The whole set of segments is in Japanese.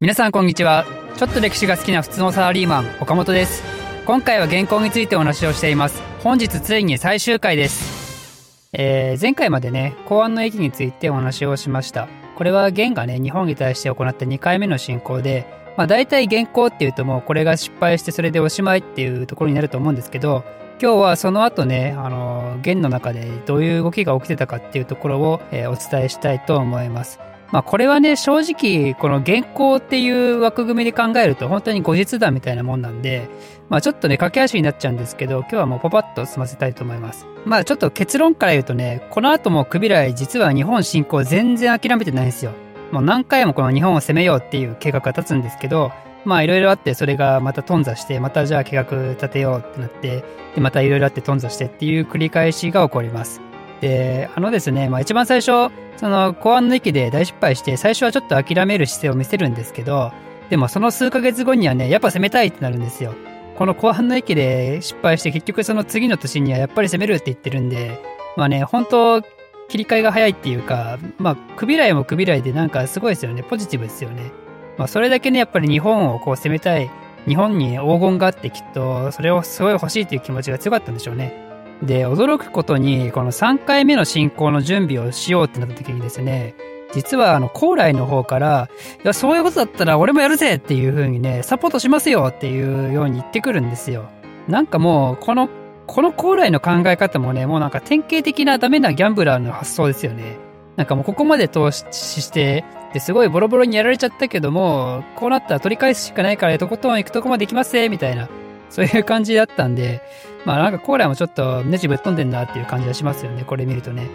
皆さんこんにちは。ちょっと歴史が好きな普通のサラリーマン、岡本です。今回は原稿についてお話をしています。本日ついに最終回です。えー前回までね、公安の駅についてお話をしました。これは元がね、日本に対して行った2回目の進行で、まあ大体原稿っていうともうこれが失敗してそれでおしまいっていうところになると思うんですけど、今日はその後ね、あの、元の中でどういう動きが起きてたかっていうところを、えーお伝えしたいと思います。まあこれはね、正直、この原稿っていう枠組みで考えると本当に後日談みたいなもんなんで、まあちょっとね、駆け足になっちゃうんですけど、今日はもうパパッと済ませたいと思います。まあちょっと結論から言うとね、この後もクビライ実は日本侵攻全然諦めてないんですよ。もう何回もこの日本を攻めようっていう計画が立つんですけど、まあいろいろあってそれがまた頓挫して、またじゃあ計画立てようってなって、でまたいろいろあって頓挫してっていう繰り返しが起こります。で、あのですね、まあ一番最初、その公安の駅で大失敗して、最初はちょっと諦める姿勢を見せるんですけど、でもその数ヶ月後にはね、やっぱ攻めたいってなるんですよ。この後半の駅で失敗して結局その次の年にはやっぱり攻めるって言ってるんで、まあね、本当切り替えが早いっていうか、まあ、クビライもクビライでなんかすごいですよね。ポジティブですよね。まあ、それだけね、やっぱり日本をこう攻めたい、日本に黄金があってきっと、それをすごい欲しいという気持ちが強かったんでしょうね。で、驚くことに、この3回目の進行の準備をしようってなった時にですね、実はあの、高麗の方から、いや、そういうことだったら俺もやるぜっていう風にね、サポートしますよっていうように言ってくるんですよ。なんかもう、この、この高麗の考え方もね、もうなんか典型的なダメなギャンブラーの発想ですよね。なんかもうここまで投資して、ですごいボロボロにやられちゃったけども、こうなったら取り返すしかないから、とことん行くとこまで行きますぜ、みたいな、そういう感じだったんで、まあなんか高麗もちょっとネジぶっ飛んでんなっていう感じがしますよね、これ見るとね。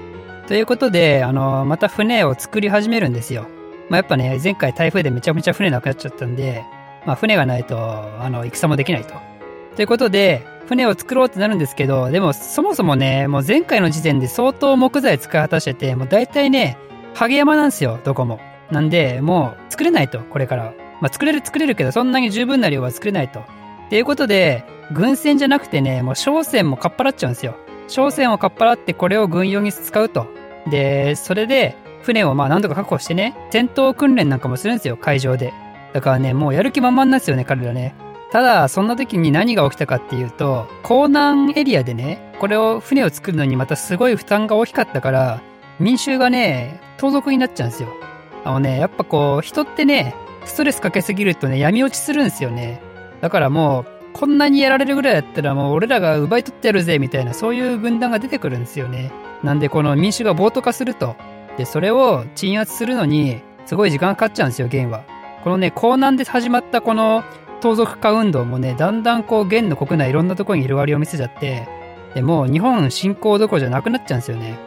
ということで、あの、また船を作り始めるんですよ。まあやっぱね、前回台風でめちゃめちゃ船なくなっちゃったんで、まあ船がないと、あの、戦もできないと。ということで、船を作ろうってなるんですけど、でもそもそもね、もう前回の時点で相当木材使い果たしてて、もう大体ね、ハ山なんですよ、どこも。なんで、もう作れないと、これから。まあ作れる作れるけど、そんなに十分な量は作れないと。っていうことで、軍船じゃなくてね、もう商船もかっぱらっちゃうんですよ。商船をかっぱらってこれを軍用に使うと。で、それで、船をまあ何とか確保してね、戦闘訓練なんかもするんですよ、海上で。だからね、もうやる気満々なんですよね、彼らね。ただ、そんな時に何が起きたかっていうと、港南エリアでね、これを船を作るのにまたすごい負担が大きかったから、民衆がね、盗賊になっちゃうんですよ。あのね、やっぱこう、人ってね、ストレスかけすぎるとね、闇落ちするんですよね。だからもう、こんなにやられるぐらいだったらもう俺らが奪い取ってやるぜみたいなそういう軍団が出てくるんですよね。なんでこの民主が暴徒化すると。で、それを鎮圧するのにすごい時間かかっちゃうんですよ、元は。このね、江南で始まったこの盗賊化運動もね、だんだんこう元の国内いろんなとこに広がりを見せちゃって、でもう日本侵攻どころじゃなくなっちゃうんですよね。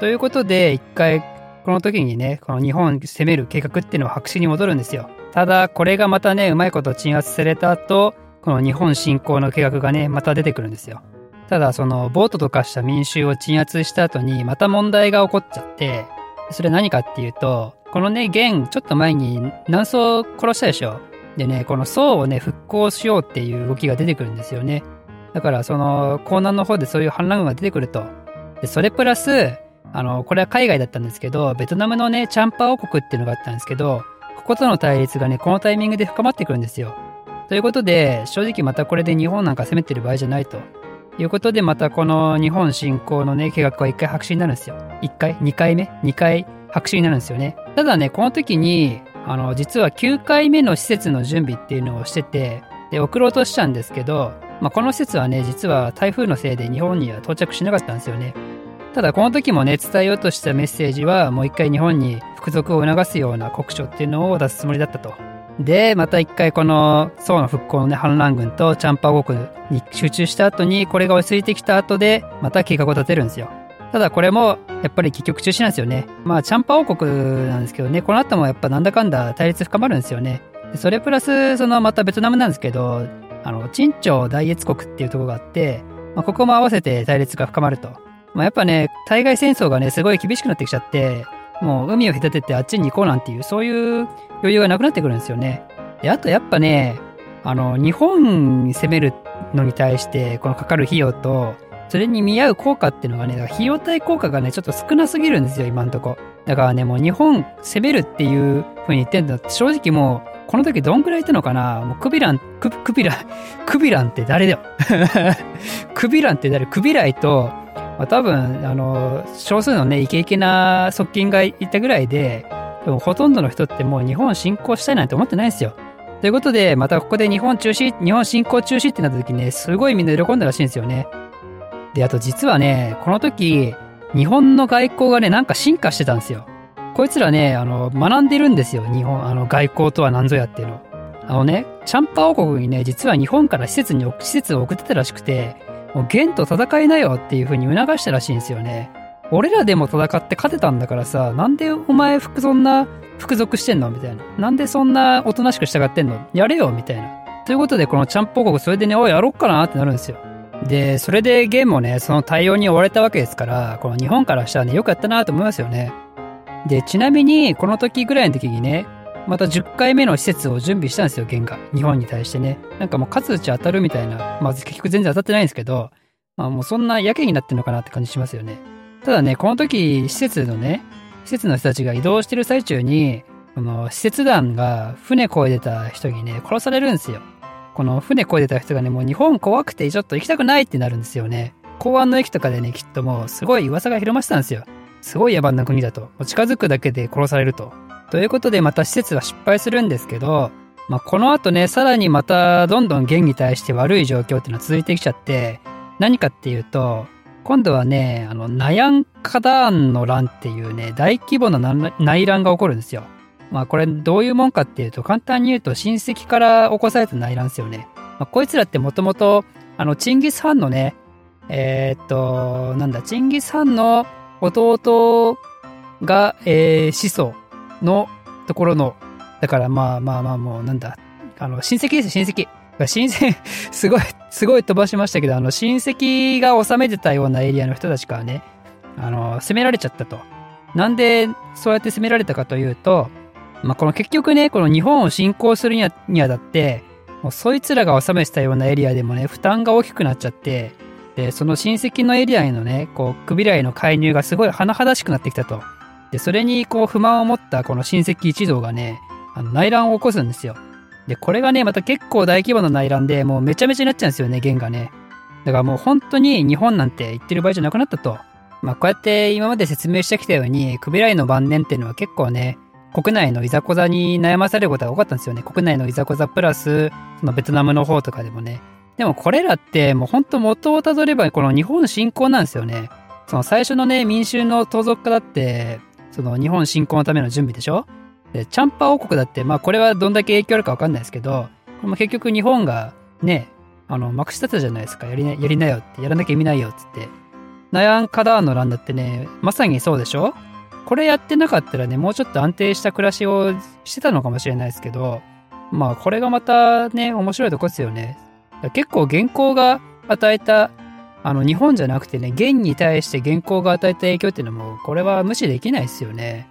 ということで、一回この時にね、この日本攻める計画っていうのは白紙に戻るんですよ。ただ、これがまたね、うまいこと鎮圧された後、この日本侵攻の計画がね、また出てくるんですよ。ただ、その、ボートとかした民衆を鎮圧した後に、また問題が起こっちゃって、それ何かっていうと、このね、元、ちょっと前に南宋殺したでしょ。でね、この宋をね、復興しようっていう動きが出てくるんですよね。だから、その、江南の方でそういう反乱軍が出てくると。で、それプラス、あの、これは海外だったんですけど、ベトナムのね、チャンパ王国っていうのがあったんですけど、こことの対立がね、このタイミングで深まってくるんですよ。ということで、正直またこれで日本なんか攻めてる場合じゃないと。いうことで、またこの日本侵攻のね、計画は一回白紙になるんですよ。一回？二回目？二回白紙になるんですよね。ただね、この時に、あの、実は9回目の施設の準備っていうのをしてて、で、送ろうとしたんですけど、まあ、この施設はね、実は台風のせいで日本には到着しなかったんですよね。ただこの時もね、伝えようとしたメッセージは、もう一回日本に服属を促すような国書っていうのを出すつもりだったと。で、また一回この宋の復興のね、反乱軍とチャンパー国に集中した後に、これが落ち着いてきた後で、また計画を立てるんですよ。ただこれも、やっぱり結局中止なんですよね。まあ、チャンパ王国なんですけどね、この後もやっぱなんだかんだ対立深まるんですよね。それプラス、そのまたベトナムなんですけど、あの、陳朝大越国っていうところがあって、まあ、ここも合わせて対立が深まると。まあ、やっぱね、対外戦争がね、すごい厳しくなってきちゃって、もう海を隔ててあっちに行こうなんていう、そういう余裕がなくなってくるんですよね。で、あとやっぱね、あの、日本に攻めるのに対して、このかかる費用と、それに見合う効果っていうのがね、費用対効果がね、ちょっと少なすぎるんですよ、今んとこ。だからね、もう日本攻めるっていう風に言ってんだ、正直もう、この時どんぐらいいたのかな？もうクビラン、ククビラン、クビランって誰だよクビランって誰？クビライと、まあ、多分、あの、少数のね、イケイケな側近がいたぐらいで、でもほとんどの人ってもう日本侵攻したいなんて思ってないですよ。ということで、またここで日本中止、日本侵攻中止ってなった時ね、すごいみんな喜んだらしいんですよね。で、あと実はね、この時、日本の外交がね、なんか進化してたんですよ。こいつらね、あの、学んでるんですよ。日本、あの、外交とは何ぞやっていうの。あのね、チャンパ王国にね、実は日本から施設に、施設を送ってたらしくて、もう元と戦いなよっていう風に促したらしいんですよね。俺らでも戦って勝てたんだからさ、なんでお前服、そんな、服属してんのみたいな。なんでそんなおとなしく従ってんの？やれよみたいな。ということで、このチャンポ王国、それでね、おい、やろっかなってなるんですよ。で、それでゲームもね、その対応に追われたわけですから、この日本からしたらね、よくやったなと思いますよね。で、ちなみに、この時ぐらいの時にね、また10回目の施設を準備したんですよ、ゲンが。日本に対してね。なんかもう数打ち当たるみたいな、まあ結局全然当たってないんですけど、まあもうそんなやけになってんのかなって感じしますよね。ただね、この時、施設のね、施設の人たちが移動してる最中に、この施設団が船越えてた人にね、殺されるんですよ。この船越えてた人がね、もう日本怖くてちょっと行きたくないってなるんですよね。港湾の駅とかでね、きっともうすごい噂が広まってたんですよ。すごい野蛮な国だと。近づくだけで殺されると。ということでまた施設は失敗するんですけど、まあ、この後ね、さらにまたどんどん元に対して悪い状況っていうのは続いてきちゃって、何かっていうと、今度はね、あの、ナヤンカダーンの乱っていうね、大規模な内乱が起こるんですよ。まあこれどういうもんかっていうと、簡単に言うと親戚から起こされた内乱ですよね。まあ、こいつらってもともと、あの、チンギス・ハンのね、えー、っと、なんだ、チンギス・ハンの弟が、えー、始祖のところの、だからまあまあまあもうなんだ、あの、親戚です、親戚。親戚、すごい、すごい飛ばしましたけど、あの、親戚が治めてたようなエリアの人たちからね、あの、攻められちゃったと。なんで、そうやって攻められたかというと、まあ、この結局ね、この日本を侵攻するにあにあたって、もうそいつらが治めてたようなエリアでもね、負担が大きくなっちゃって、で、その親戚のエリアへのね、こう、クビライの介入がすごい甚だしくなってきたと。で、それにこう、不満を持ったこの親戚一同がね、あの内乱を起こすんですよ。で、これがね、また結構大規模な内乱で、もうめちゃめちゃになっちゃうんですよね、弦がね。だからもう本当に日本なんて言ってる場合じゃなくなったと。まあ、こうやって今まで説明してきたように、クビライの晩年っていうのは結構ね、国内のいざこざに悩まされることが多かったんですよね。国内のいざこざプラス、そのベトナムの方とかでもね。でもこれらってもうほんと元をたどればこの日本侵攻なんですよね。その最初のね、民衆の盗賊化だって、その日本侵攻のための準備でしょ？で、チャンパ王国だって、まあこれはどんだけ影響あるかわかんないですけど、これも結局日本がね、あの、まくし立てたじゃないですか。やりな、やりなよって、やらなきゃ意味ないよっつって。ナヤンカダーの乱だってね、まさにそうでしょ？これやってなかったらね、もうちょっと安定した暮らしをしてたのかもしれないですけど、まあこれがまたね、面白いとこですよね。結構原稿が与えた、あの日本じゃなくてね、元に対して原稿が与えた影響っていうのも、これは無視できないですよね。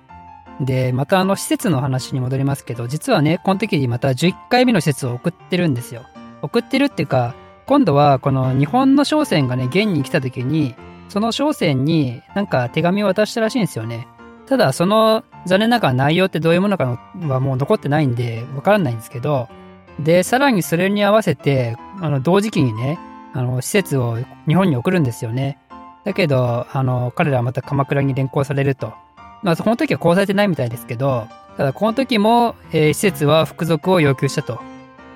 で、またあの施設の話に戻りますけど、実はね、この時にまた11回目の施設を送ってるんですよ。送ってるっていうか、今度はこの日本の商船がね、元に来た時に、その商船になんか手紙を渡したらしいんですよね。ただ、その残念ながら内容ってどういうものかはもう残ってないんで、わからないんですけど、で、さらにそれに合わせて、あの、同時期にね、あの、施設を日本に送るんですよね。だけど、あの、彼らはまた鎌倉に連行されると。まあ、この時はこうされてないみたいですけど、ただこの時も、えー、施設は服属を要求したと。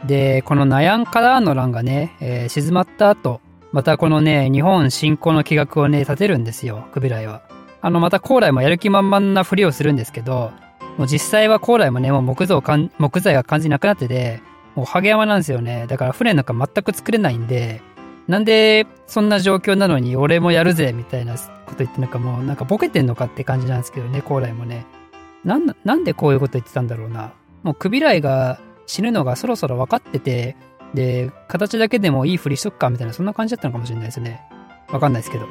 で、このナヤンカラーの乱がね、えー、静まった後、またこのね、日本侵攻の計画をね、立てるんですよ、クビライは。あの、また高麗もやる気満々なふりをするんですけど、もう実際は高麗もね、もう木造かん、木材が完全になくなってて、もうハゲ山なんですよね。だから船なんか全く作れないんで、なんでそんな状況なのに俺もやるぜみたいなこと言ってなんかもうなんかボケてんのかって感じなんですけどね、高麗もね。なんなんでこういうこと言ってたんだろうな。もうクビライが死ぬのがそろそろ分かってて、で、形だけでもいいふりしとくかみたいなそんな感じだったのかもしれないですね。わかんないですけど。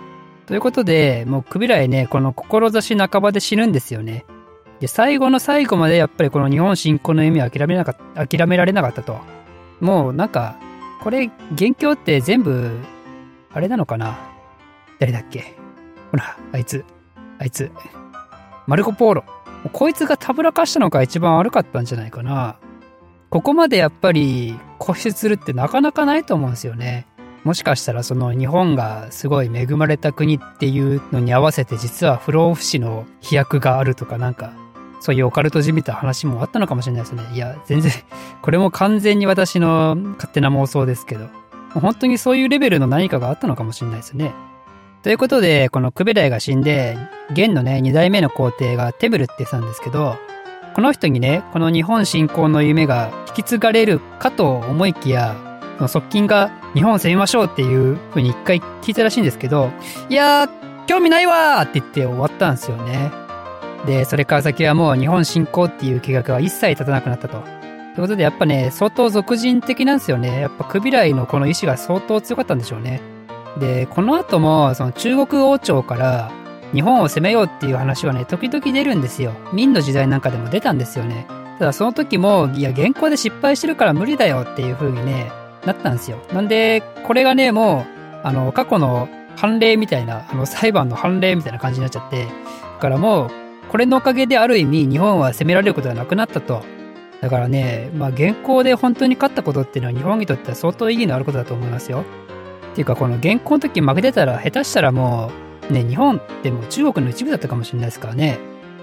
ということで、もうクビライね、この志半ばで死ぬんですよね。で、最後の最後までやっぱりこの日本侵攻の夢を諦めなかった、諦められなかったと。もうなんか、これ、元凶って全部、あれなのかな？誰だっけ？ほら、あいつ、あいつ、マルコ・ポーロ。こいつがたぶらかしたのが一番悪かったんじゃないかな。ここまでやっぱり固執するってなかなかないと思うんですよね。もしかしたらその日本がすごい恵まれた国っていうのに合わせて実は不老不死の飛躍があるとかなんかそういうオカルトじみた話もあったのかもしれないですね。いや、全然、これも完全に私の勝手な妄想ですけど、本当にそういうレベルの何かがあったのかもしれないですね。ということで、このクベライが死んで、元のね、二代目の皇帝がテブルって言ってたんですけど、この人にね、この日本侵攻の夢が引き継がれるかと思いきや、その側近が日本を攻めましょうっていう風に一回聞いたらしいんですけど、いやー、興味ないわーって言って終わったんですよね。で、それから先はもう日本侵攻っていう計画は一切立たなくなったと。ということでやっぱね、相当俗人的なんですよね。やっぱクビライのこの意志が相当強かったんでしょうね。で、この後も、その中国王朝から日本を攻めようっていう話はね、時々出るんですよ。明の時代なんかでも出たんですよね。ただその時も、いや、原稿で失敗してるから無理だよっていう風にね、なったんですよ。なんで、これがね、もう、あの、過去の判例みたいな、あの、裁判の判例みたいな感じになっちゃって、だからもう、これのおかげである意味、日本は攻められることがなくなったと。だからね、まあ、現行で本当に勝ったことっていうのは日本にとっては相当意義のあることだと思いますよ。っていうか、この現行の時負けてたら、下手したらもう、ね、日本ってもう中国の一部だったかもしれないですからね。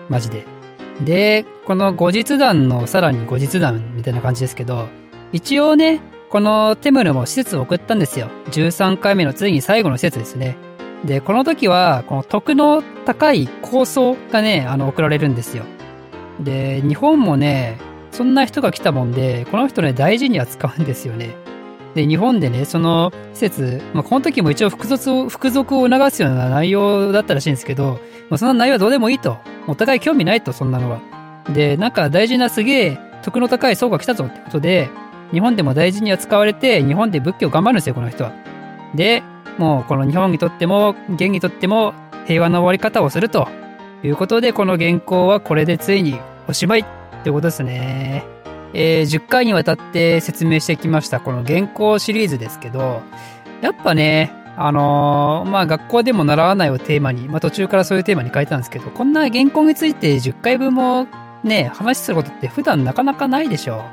マジで。で、この後日談のさらに後日談みたいな感じですけど、一応ね、このテムルも施設を送ったんですよ。13回目のついに最後の施設ですね。で、この時は、この徳の高い構想がね、あの、送られるんですよ。で、日本もね、そんな人が来たもんで、この人ね、大事に扱うんですよね。で、日本でね、その施設、まあ、この時も一応服属を、服属を促すような内容だったらしいんですけど、まあ、その内容はどうでもいいと。お互い興味ないと、そんなのは。で、なんか大事なすげえ、徳の高い層が来たぞってことで、日本でも大事に扱われて、日本で仏教頑張るんですよ、この人は。で、もうこの日本にとっても、元にとっても平和な終わり方をするということで、この原稿はこれでついにおしまいってことですね。えー、10回にわたって説明してきました、この原稿シリーズですけど、やっぱね、あのー、まあ学校でも習わないをテーマに、まあ途中からそういうテーマに変えたんですけど、こんな原稿について10回分もね、話することって普段なかなかないでしょ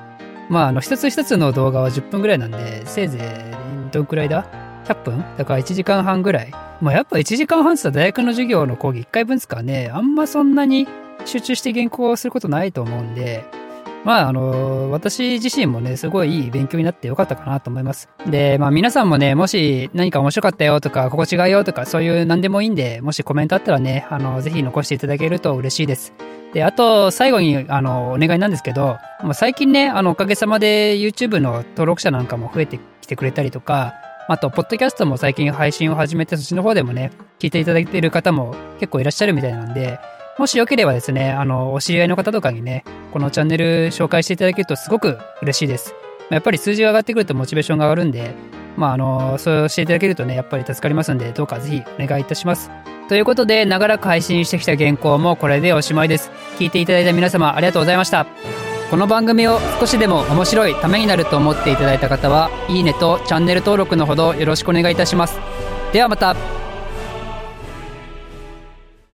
う。まあ、あの、一つ一つの動画は10分ぐらいなんで、せいぜい、どんくらいだ？?100 分？だから1時間半ぐらい。まあ、やっぱ1時間半って言ったら大学の授業の講義1回分ですかね、あんまそんなに集中して原稿をすることないと思うんで、まあ、あの、私自身もね、すごいいい勉強になってよかったかなと思います。で、まあ皆さんもね、もし何か面白かったよとか、ここ違うよとか、そういう何でもいいんで、もしコメントあったらね、あの、ぜひ残していただけると嬉しいです。で、あと、最後に、あの、お願いなんですけど、最近ね、あの、おかげさまで YouTube の登録者なんかも増えてきてくれたりとか、あと、ポッドキャストも最近配信を始めて、そっちの方でもね、聞いていただいている方も結構いらっしゃるみたいなんで、もしよければですね、あの、お知り合いの方とかにね、このチャンネル紹介していただけるとすごく嬉しいです。やっぱり数字が上がってくるとモチベーションが上がるんで、まあ、あの、そうしていただけるとね、やっぱり助かりますんで、どうかぜひお願いいたします。ということで、長らく配信してきた原稿もこれでおしまいです。聞いていただいた皆様ありがとうございました。この番組を少しでも面白いためになると思っていただいた方は、いいねとチャンネル登録のほどよろしくお願いいたします。ではまた。